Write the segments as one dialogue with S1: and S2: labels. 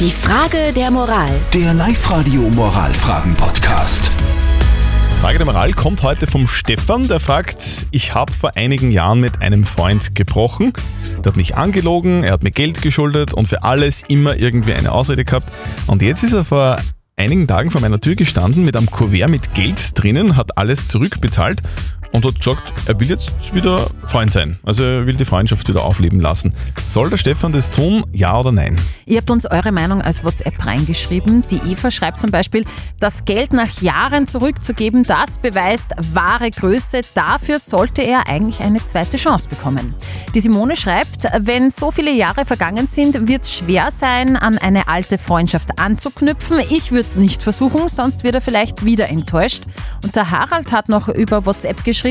S1: Die Frage der Moral.
S2: Der Live-Radio Moralfragen-Podcast.
S3: Frage der Moral kommt heute vom Stefan, der fragt, ich habe vor einigen Jahren mit einem Freund gebrochen, der hat mich angelogen, er hat mir Geld geschuldet und für alles immer irgendwie eine Ausrede gehabt und jetzt ist er vor einigen Tagen vor meiner Tür gestanden mit einem Kuvert mit Geld drinnen, hat alles zurückbezahlt und hat gesagt, er will jetzt wieder Freund sein. Also er will die Freundschaft wieder aufleben lassen. Soll der Stefan das tun, ja oder nein?
S4: Ihr habt uns eure Meinung als WhatsApp reingeschrieben. Die Eva schreibt zum Beispiel, das Geld nach Jahren zurückzugeben, das beweist wahre Größe. Dafür sollte er eigentlich eine zweite Chance bekommen. Die Simone schreibt, wenn so viele Jahre vergangen sind, wird es schwer sein, an eine alte Freundschaft anzuknüpfen. Ich würde es nicht versuchen, sonst wird er vielleicht wieder enttäuscht. Und der Harald hat noch über WhatsApp geschrieben,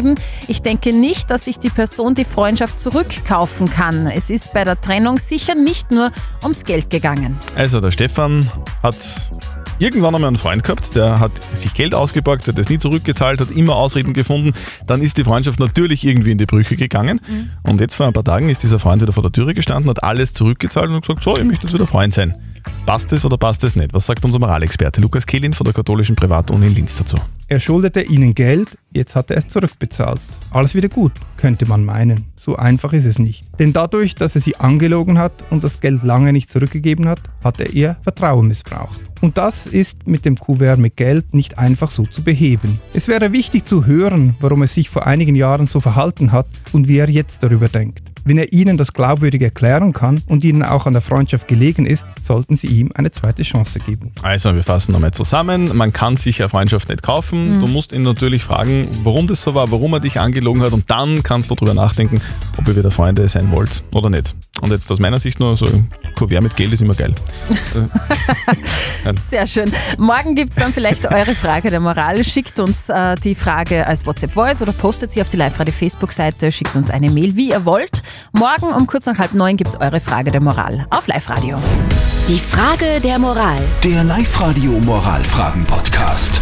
S4: ich denke nicht, dass sich die Person die Freundschaft zurückkaufen kann. Es ist bei der Trennung sicher nicht nur ums Geld gegangen.
S3: Also der Stefan hat irgendwann einmal einen Freund gehabt, der hat sich Geld ausgeborgt, hat das nie zurückgezahlt, hat immer Ausreden gefunden. Dann ist die Freundschaft natürlich irgendwie in die Brüche gegangen. Und jetzt vor ein paar Tagen ist dieser Freund wieder vor der Türe gestanden, hat alles zurückgezahlt und gesagt, so, ich möchte jetzt wieder Freund sein. Passt es oder passt es nicht? Was sagt unser Moralexperte Lukas Kehlin von der katholischen Privatuni in Linz dazu?
S5: Er schuldete ihnen Geld, jetzt hat er es zurückbezahlt. Alles wieder gut, könnte man meinen. So einfach ist es nicht. Denn dadurch, dass er sie angelogen hat und das Geld lange nicht zurückgegeben hat, hat er ihr Vertrauen missbraucht. Und das ist mit dem Kuvert mit Geld nicht einfach so zu beheben. Es wäre wichtig zu hören, warum er sich vor einigen Jahren so verhalten hat und wie er jetzt darüber denkt. Wenn er ihnen das glaubwürdig erklären kann und ihnen auch an der Freundschaft gelegen ist, sollten sie ihm eine zweite Chance geben.
S3: Also, wir fassen nochmal zusammen. Man kann sich eine Freundschaft nicht kaufen. Du musst ihn natürlich fragen, warum das so war, warum er dich angelogen hat und dann kannst du darüber nachdenken, ob ihr wieder Freunde sein wollt oder nicht. Und jetzt aus meiner Sicht nur so ein Kuvert mit Geld ist immer geil.
S4: Sehr schön. Morgen gibt es dann vielleicht eure Frage der Moral. Schickt uns äh, die Frage als WhatsApp-Voice oder postet sie auf die Live-Radio-Facebook-Seite. Schickt uns eine Mail, wie ihr wollt. Morgen um kurz nach halb neun gibt es eure Frage der Moral auf Live-Radio.
S1: Die Frage der Moral.
S2: Der Live-Radio Moralfragen-Podcast.